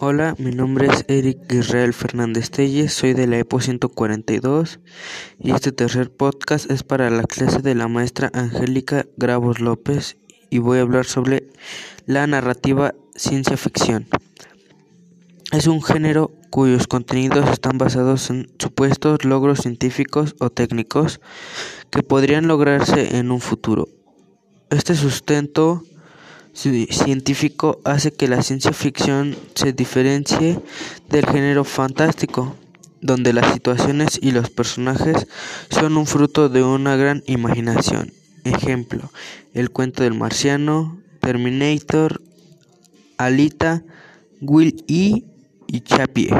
Hola, mi nombre es Eric Israel Fernández Telles, soy de la EPO 142 y este tercer podcast es para la clase de la maestra Angélica Gravos López y voy a hablar sobre la narrativa ciencia ficción. Es un género cuyos contenidos están basados en supuestos logros científicos o técnicos que podrían lograrse en un futuro. Este sustento científico hace que la ciencia ficción se diferencie del género fantástico, donde las situaciones y los personajes son un fruto de una gran imaginación. Ejemplo, el cuento del marciano, Terminator, Alita, Will E y Chappie.